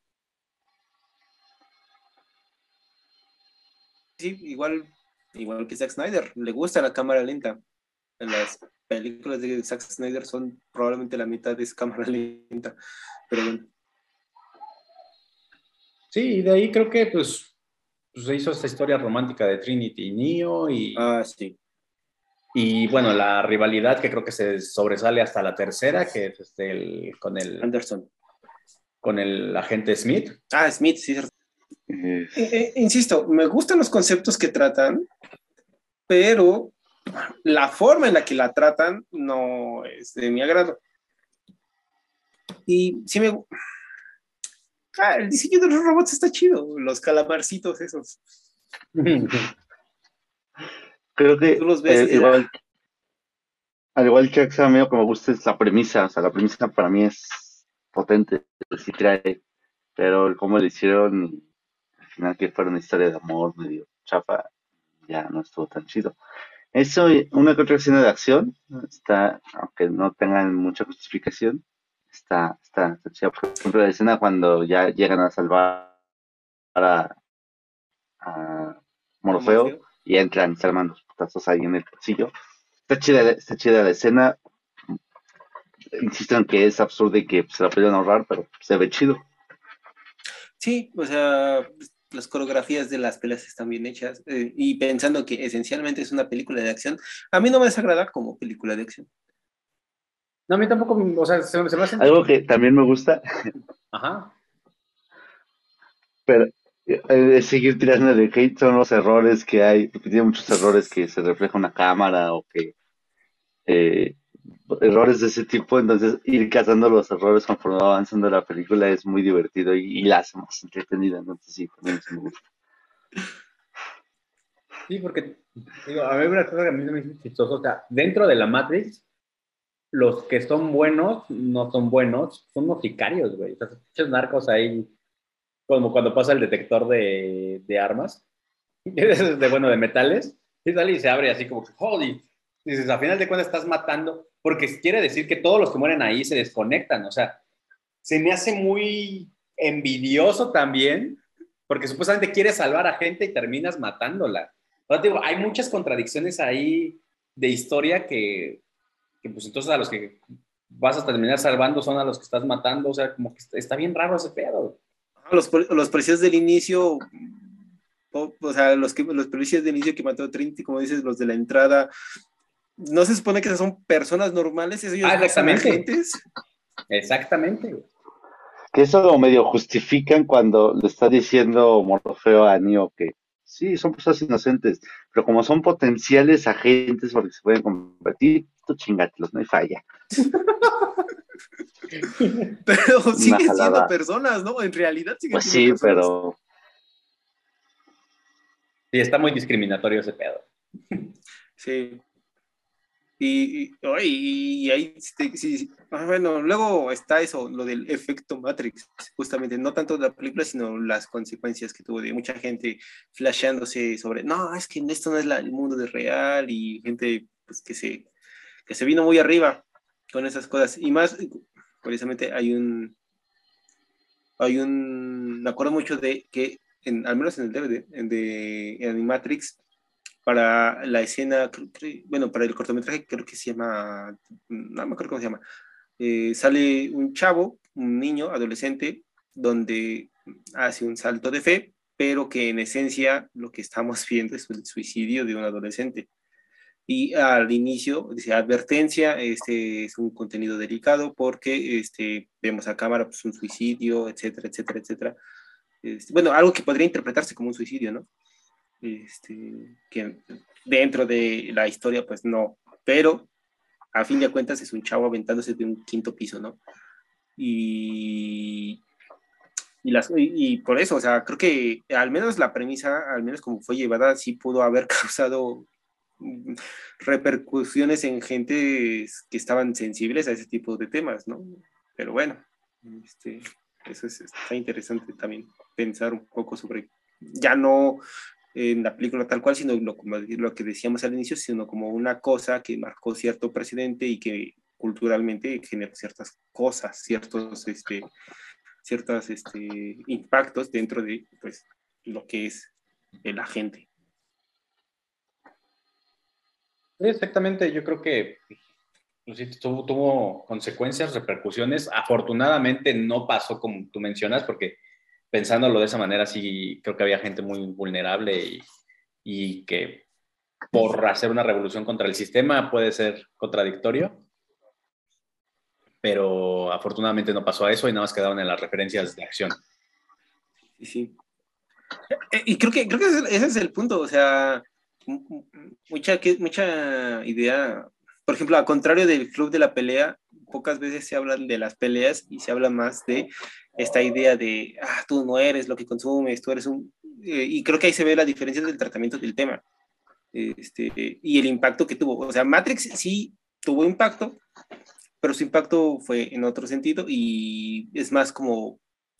sí, igual, igual que Zack Snyder, le gusta la cámara lenta. En las películas de Zack Snyder son probablemente la mitad de esa cámara lenta, pero bueno. Sí, y de ahí creo que pues, se hizo esta historia romántica de Trinity y Neo y, Ah, sí. y bueno, la rivalidad que creo que se sobresale hasta la tercera, que es este, el, con, el, Anderson. con el agente Smith. Ah, Smith, sí. cierto. Eh, eh, insisto, me gustan los conceptos que tratan, pero la forma en la que la tratan no es de mi agrado. Y sí me... Ah, el diseño de los robots está chido, los calamarcitos esos. creo que Tú los ves eh, igual, al igual que Axa, a mí lo que me gusta es la premisa, o sea, la premisa para mí es potente, sí trae, pero cómo lo hicieron, y al final que fuera una historia de amor medio chafa, ya no estuvo tan chido. Eso, una que otra escena de acción, está, aunque no tengan mucha justificación, está, está, está chida. Por ejemplo, la escena cuando ya llegan a salvar a, a Morfeo y entran, se arman los putazos ahí en el pasillo. Está chida, está chida la escena. Insisto en que es absurdo y que se la pudieron ahorrar, pero se ve chido. Sí, o sea, las coreografías de las peleas están bien hechas eh, y pensando que esencialmente es una película de acción, a mí no me desagrada como película de acción. No, a mí tampoco, o sea, se, se me hace... Algo que también me gusta Ajá. pero eh, seguir tirando de hate son los errores que hay, porque tiene muchos errores que se refleja una cámara o que eh, errores de ese tipo, entonces ir cazando los errores conforme va avanzando la película es muy divertido y, y la hace más entretenida, entonces sí, también eso me gusta. Sí, porque digo, a mí una cosa que a mí se me hizo chistoso, o sea, dentro de la Matrix, los que son buenos no son buenos, son unos sicarios, güey. O sea, pinches narcos ahí, como cuando pasa el detector de, de armas, de, bueno, de metales, y sale y se abre así como que, holy, dices, a final de cuentas estás matando, porque quiere decir que todos los que mueren ahí se desconectan, o sea, se me hace muy envidioso también, porque supuestamente quieres salvar a gente y terminas matándola. O sea, digo, hay muchas contradicciones ahí de historia que, que, pues entonces a los que vas a terminar salvando son a los que estás matando, o sea, como que está, bien raro ese pedo. Los, los policías del inicio, o, o sea, los, que, los policías del inicio que mató a Trinity, como dices, los de la entrada, no se supone que son personas normales, ellos Ah, exactamente. agentes. Exactamente. Que eso lo medio justifican cuando le está diciendo Morfeo a Neo que sí, son personas inocentes, pero como son potenciales agentes porque se pueden convertir, tú chingatelos, no hay falla. Pero siguen siendo personas, ¿no? En realidad siguen Pues sí, siendo personas. pero Sí, está muy discriminatorio ese pedo. Sí. Y, y, y ahí, sí, sí, sí. Ah, bueno, luego está eso, lo del efecto Matrix, justamente, no tanto la película, sino las consecuencias que tuvo de mucha gente flasheándose sobre, no, es que esto no es la- el mundo de real, y gente pues, que, se, que se vino muy arriba con esas cosas. Y más, curiosamente, hay un, hay un, me acuerdo mucho de que, en, al menos en el DVD, en de Animatrix, para la escena, bueno, para el cortometraje creo que se llama, no me acuerdo cómo se llama, eh, sale un chavo, un niño, adolescente, donde hace un salto de fe, pero que en esencia lo que estamos viendo es el suicidio de un adolescente. Y al inicio dice advertencia, este es un contenido delicado porque este, vemos a cámara pues, un suicidio, etcétera, etcétera, etcétera. Este, bueno, algo que podría interpretarse como un suicidio, ¿no? Este, que dentro de la historia, pues no, pero a fin de cuentas es un chavo aventándose de un quinto piso, ¿no? Y, y, las, y, y por eso, o sea, creo que al menos la premisa, al menos como fue llevada, sí pudo haber causado repercusiones en gente que estaban sensibles a ese tipo de temas, ¿no? Pero bueno, este, eso es, está interesante también pensar un poco sobre, ya no en la película tal cual, sino lo, lo que decíamos al inicio, sino como una cosa que marcó cierto precedente y que culturalmente generó ciertas cosas, ciertos este, ciertos este, impactos dentro de pues, lo que es el agente. Exactamente, yo creo que pues, tuvo, tuvo consecuencias, repercusiones. Afortunadamente no pasó como tú mencionas, porque pensándolo de esa manera, sí creo que había gente muy vulnerable y, que por hacer una revolución contra el sistema puede ser contradictorio. Pero afortunadamente no pasó a eso y nada más quedaron en las referencias de acción. Sí, sí. Eh, Y creo que, creo que ese es el punto, o sea, mucha, mucha idea, por ejemplo, al contrario del club de la pelea, pocas veces se hablan de las peleas y se habla más de esta idea de, ah, tú no eres lo que consumes, tú eres un... eh, y creo que ahí se ve la diferencia del tratamiento del tema este, y el impacto que tuvo. O sea, Matrix sí tuvo impacto, pero su impacto fue en otro sentido y es más como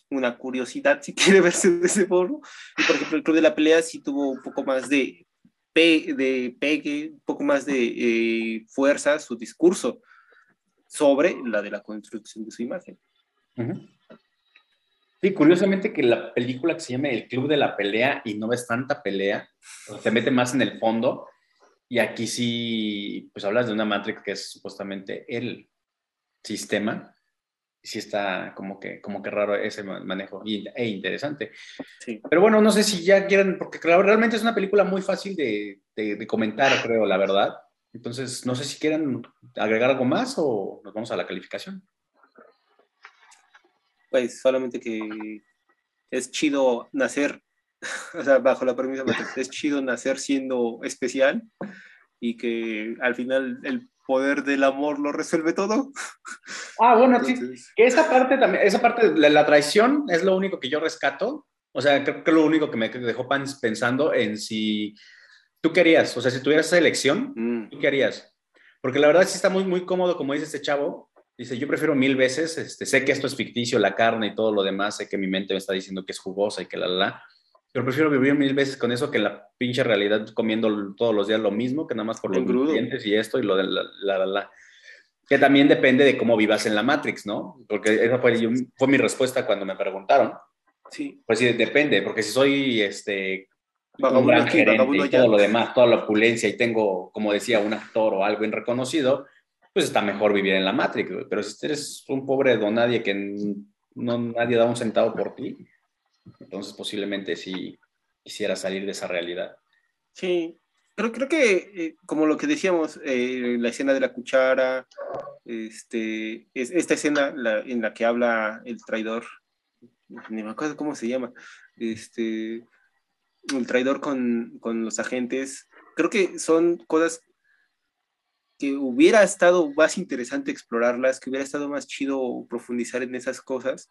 una curiosidad si quiere verse de ese modo. Y por ejemplo, el Club de la Pelea sí tuvo un poco más de, de pegue, un poco más de eh, fuerza su discurso sobre la de la construcción de su imagen. Sí, curiosamente que la película que se llama El Club de la Pelea y no ves tanta pelea, o te mete más en el fondo. Y aquí sí, pues hablas de una Matrix que es supuestamente el sistema. Sí está como que, como que raro ese ma- manejo e interesante. Sí. Pero bueno, no sé si ya quieren, porque claro, realmente es una película muy fácil de, de- de comentar, creo, la verdad. Entonces, no sé si quieren agregar algo más o nos vamos a la calificación. Pues solamente que es chido nacer, o sea, bajo la premisa, es chido nacer siendo especial y que al final el poder del amor lo resuelve todo. Ah, bueno, sí. Entonces, Que esa parte también, esa parte de la traición es lo único que yo rescato. O sea, creo que lo único que me dejó pensando en si tú querías, o sea, si tuvieras esa elección, mm, ¿tú qué harías? Porque la verdad sí está muy, muy cómodo, como dice este chavo. Dice, yo prefiero mil veces, este, sé que esto es ficticio, la carne y todo lo demás, sé que mi mente me está diciendo que es jugosa y que la, la, la, pero prefiero vivir mil veces con eso que la pinche realidad comiendo todos los días lo mismo, que nada más por los Engrudo. nutrientes y esto y lo de la, la, la, la. Que también depende de cómo vivas en la Matrix, ¿no? Porque esa fue, yo- fue mi respuesta cuando me preguntaron. sí, Pues sí, depende, porque si soy este, un gran aquí, gerente vagabundo y todo lo demás, toda la opulencia y tengo, como decía, un actor o algo reconocido, pues está mejor vivir en la Matrix. Pero si eres un pobre don nadie que no nadie da un centavo por ti, entonces posiblemente sí quisiera salir de esa realidad. Sí, pero creo que, eh, como lo que decíamos, eh, la escena de la cuchara, este, es, esta escena en la que habla el traidor, ni me acuerdo cómo se llama, este, el traidor con, con los agentes, creo que son cosas que hubiera estado más interesante explorarlas, que hubiera estado más chido profundizar en esas cosas,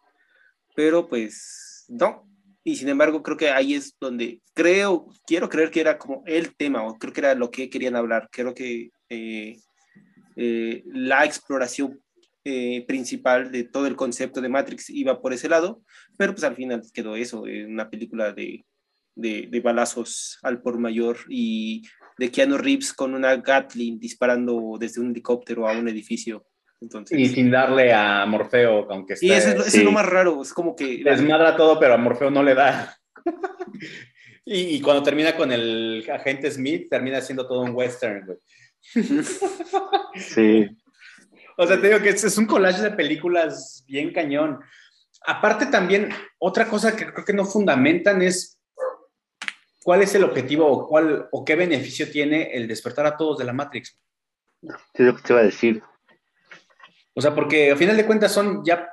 pero pues no. Y sin embargo, creo que ahí es donde creo, quiero creer que era como el tema, o creo que era lo que querían hablar. Creo que eh, eh, la exploración eh, principal de todo el concepto de Matrix iba por ese lado, pero pues al final quedó eso, una película de, de, de balazos al por mayor y de Keanu Reeves con una Gatling disparando desde un helicóptero a un edificio. Entonces, Y sin darle a Morfeo, aunque esté, y eso es, lo, eso es sí. lo más raro, es como que... desmadra todo, pero a Morfeo no le da. y, y cuando termina con el agente Smith, termina siendo todo un western, güey. Sí, O sea, te digo que es, es un collage de películas bien cañón. Aparte también, otra cosa que creo que no fundamentan es cuál es el objetivo o, cuál, o qué beneficio tiene el despertar a todos de la Matrix. sí es lo que te iba a decir. O sea, porque al final de cuentas son ya,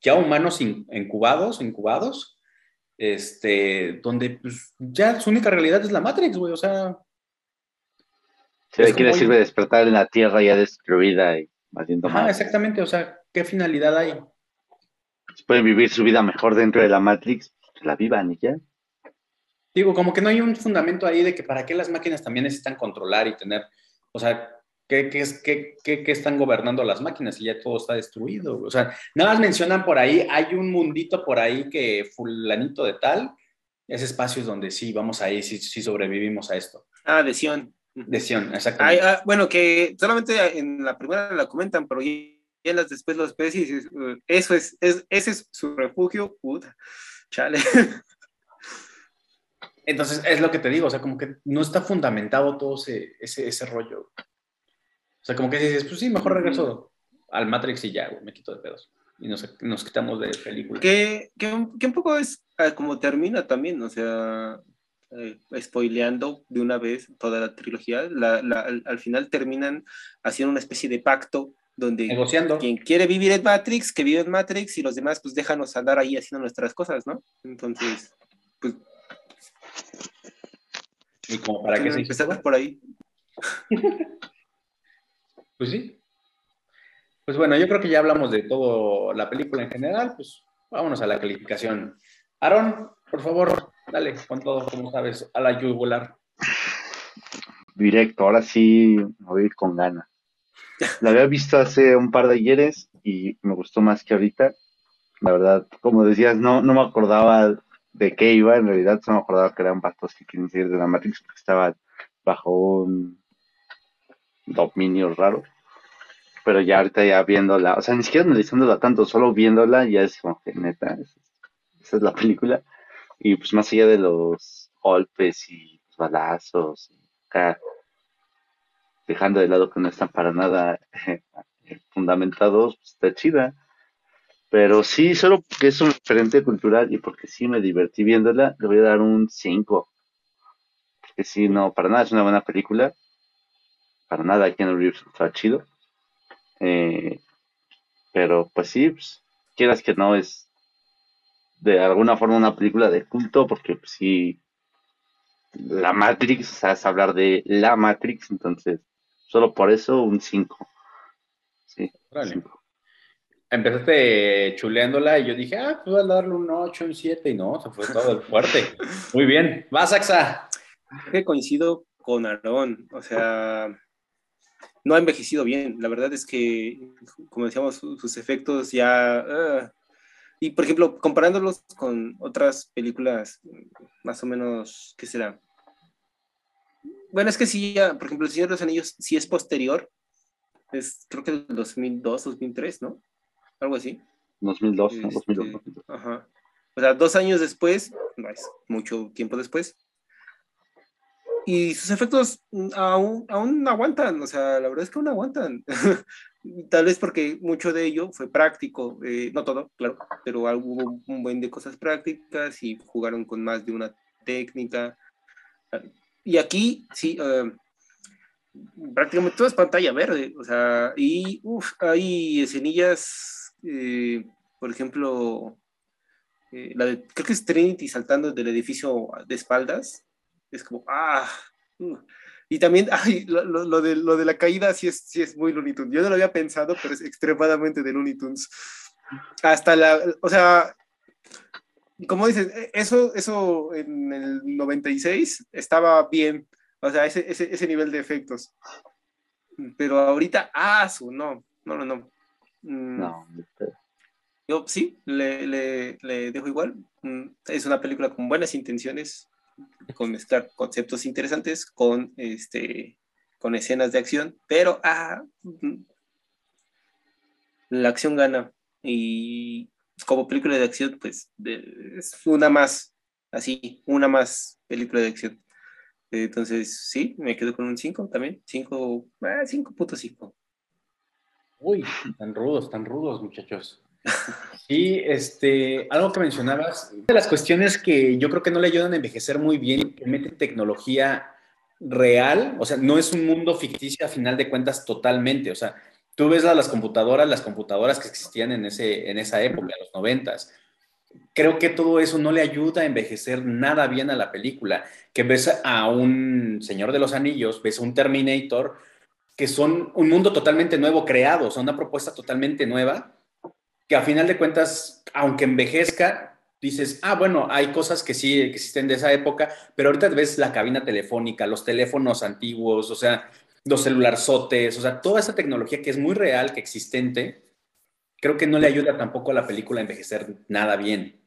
ya humanos in- incubados, incubados, este, donde pues, ya su única realidad es la Matrix, güey. O sea, Sí, ¿De qué le sirve despertar en la tierra ya destruida y valiendo ajá, más? exactamente. O sea, ¿qué finalidad hay? Si pueden vivir su vida mejor dentro de la Matrix, pues la vivan y ya. Digo, como que no hay un fundamento ahí de que para qué las máquinas también necesitan controlar y tener, o sea, ¿qué, qué, es- qué, qué- qué están gobernando las máquinas y ya todo está destruido? O sea, nada más mencionan por ahí, hay un mundito por ahí que fulanito de tal, ese espacio es donde sí, vamos ahí, sí, sí sobrevivimos a esto. Ah, de Sion. De Sion, Ay, exactamente. ah, bueno, que solamente en la primera la comentan, pero ya en las después y dices, "Uh, eso es, es, ese es su refugio, puta, chale. Entonces, es lo que te digo, o sea, como que no está fundamentado todo ese, ese, ese rollo. O sea, como que dices, pues sí, mejor regreso al Matrix y ya, güey, me quito de pedos. Y nos, nos quitamos de película. Que, que, un- que un poco es ah, como termina también, o sea, eh, spoileando de una vez toda la trilogía, la- la- al, al final terminan haciendo una especie de pacto donde Negociando. quien quiere vivir en Matrix, que vive en Matrix y los demás pues déjanos andar ahí haciendo nuestras cosas, ¿no? Entonces, pues Y como para que se empezar por ahí. Pues sí. Pues bueno, yo creo que ya hablamos de todo la película en general, pues vámonos a la calificación. Aaron, por favor, dale con todo, como sabes, a la yugular. Directo, ahora sí me voy con ganas. La había visto hace un par de ayeres y me gustó más que ahorita. La verdad, como decías, no, no me acordaba de qué iba, en realidad solo me acordaba que eran vatos que quieren salir de la Matrix porque estaban bajo un dominio raro. Pero ya ahorita ya viéndola, o sea, ni siquiera analizándola tanto, solo viéndola ya es como que neta, es- esa es la película. Y pues más allá de los golpes y los balazos, acá, dejando de lado que no están para nada eh, fundamentados, pues, está chida. Pero sí, solo porque es un referente cultural y porque sí me divertí viéndola, le voy a dar un 5. Porque sí, no, para nada es una buena película. Para nada Keanu Reeves está chido. Eh, pero pues sí, pues, quieras que no, es de alguna forma una película de culto, porque pues, sí, la Matrix, o sea, es hablar de la Matrix, entonces, solo por eso un 5. Sí, cinco. Empezaste chuleándola y yo dije, ah, pues voy a darle un 8, un 7 y no, se fue todo el fuerte. Muy bien, vas, Axa. que coincido con Aarón, o sea, no ha envejecido bien. La verdad es que, como decíamos, su- sus efectos ya... ah. y, por ejemplo, comparándolos con otras películas, más o menos, ¿qué será? Bueno, es que sí, ya, por ejemplo, El Señor de los Anillos sí es posterior. Es, creo que del 2002, 2003, ¿no? Algo así. 2002, ¿no? Este, 2002, 2002. Ajá. O sea, dos años después, no es mucho tiempo después. Y sus efectos mm, aún, aún aguantan, o sea, la verdad es que aún aguantan. Tal vez porque mucho de ello fue práctico, eh, no todo, claro, pero hubo un buen de cosas prácticas y jugaron con más de una técnica. Y aquí, sí, eh, prácticamente todo es pantalla verde, o sea, y uf, hay escenillas, eh, por ejemplo, eh, la de, creo que es Trinity saltando del edificio de espaldas, es como, ah, uh. y también, ay, lo, lo- de, lo de la caída sí es, sí es muy Looney Tunes, yo no lo había pensado, pero es extremadamente de Looney Tunes, hasta la, o sea, como dices, e- eso, eso en el 96 estaba bien, o sea, ese, ese, ese nivel de efectos. Pero ahorita, ah, su, no, no, no, no. Mm, No, pero- Yo sí, le, le, le dejo igual. Mm, Es una película con buenas intenciones, con mezclar conceptos interesantes con, este, con escenas de acción, pero ah, mm, la acción gana. Y como película de acción, pues es una más, así, una más película de acción. Entonces, sí, me quedo con un 5 también. 5, ah, 5.5. Uy, tan rudos, tan rudos, muchachos. Sí, este, algo que mencionabas, una de las cuestiones que yo creo que no le ayudan a envejecer muy bien, que meten tecnología real, o sea, no es un mundo ficticio a final de cuentas totalmente, o sea, tú ves las computadoras, las computadoras que existían en, ese, en esa época, en los noventas, creo que todo eso no le ayuda a envejecer nada bien a la película, que ves a un Señor de los Anillos, ves a un Terminator, que son un mundo totalmente nuevo creado, son una propuesta totalmente nueva, que a final de cuentas, aunque envejezca, dices, ah, bueno, hay cosas que sí existen de esa época, pero ahorita ves la cabina telefónica, los teléfonos antiguos, o sea, los celularzotes, o sea, toda esa tecnología que es muy real, que existente, creo que no le ayuda tampoco a la película a envejecer nada bien.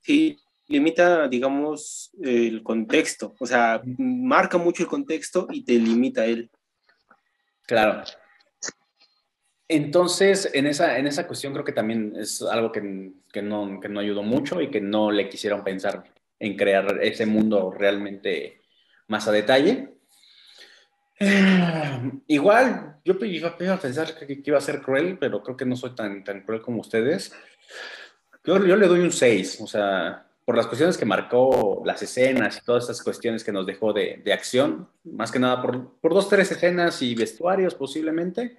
Sí, limita, digamos, el contexto. O sea, marca mucho el contexto y te limita él. Claro. Entonces, en esa, en esa cuestión creo que también es algo que, que no, que no ayudó mucho y que no le quisieron pensar en crear ese mundo realmente más a detalle. Eh, igual, yo iba, a pensar que, iba a ser cruel, pero creo que no soy tan, tan cruel como ustedes. Yo, yo le doy un 6, o sea, por las cuestiones que marcó las escenas y todas esas cuestiones que nos dejó de, de acción, más que nada por, por, dos, tres escenas y vestuarios posiblemente,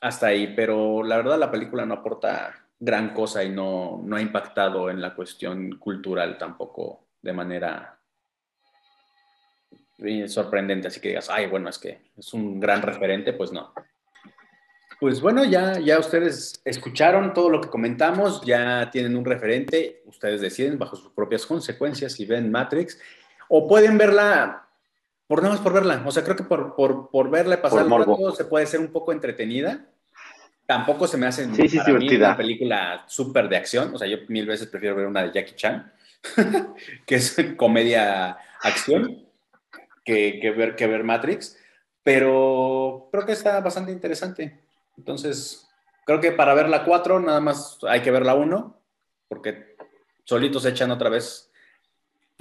hasta ahí, pero la verdad la película no aporta gran cosa y no, no ha impactado en la cuestión cultural tampoco de manera sorprendente, así que digas, ay, bueno, es que es un gran referente, pues no. Pues bueno, ya, ya ustedes escucharon todo lo que comentamos, ya tienen un referente, ustedes deciden bajo sus propias consecuencias si ven Matrix, o pueden verla por nada más por verla, o sea, creo que por, por, por verla y pasar el rato se puede ser un poco entretenida. Tampoco se me hace una película súper de acción, o sea, yo mil veces prefiero ver una de Jackie Chan, que es comedia acción, que, ver, que ver Matrix, pero creo que está bastante interesante. Entonces, creo que para ver la 4 nada más hay que ver la 1, porque solitos echan otra vez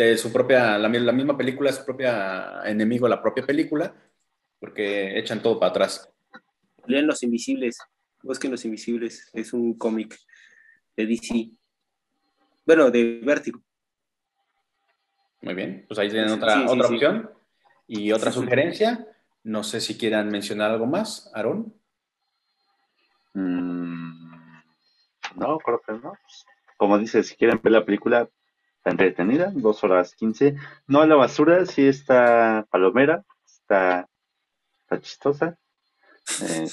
de su propia, la, misma película, su propia enemigo, la propia película, porque echan todo para atrás. Leen Los Invisibles, busquen Los Invisibles, es un cómic de DC. Bueno, de Vértigo. Muy bien, pues ahí tienen otra, otra opción. Y otra sugerencia, no sé si quieran mencionar algo más, Aaron. Mm, no, creo que no. Como dice, si quieren ver la película, está entretenida, dos horas quince. No a la basura, sí está palomera, está, está chistosa. Eh,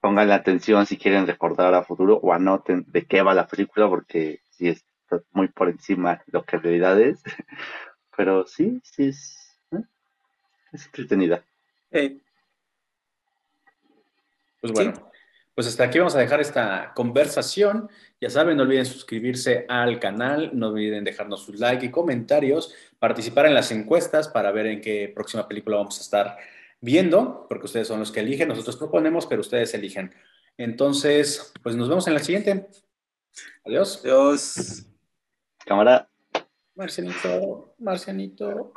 pongan la atención si quieren recordar a futuro o anoten de qué va la película, porque sí está muy por encima de lo que en realidad es. Pero sí, sí es es entretenida. Pues bueno, pues hasta aquí vamos a dejar esta conversación. Ya saben, no olviden suscribirse al canal, no olviden dejarnos sus like y comentarios, participar en las encuestas para ver en qué próxima película vamos a estar viendo, porque ustedes son los que eligen, nosotros proponemos, pero ustedes eligen. Entonces, pues nos vemos en la siguiente. Adiós. Adiós. Cámara. Marcianito, Marcianito.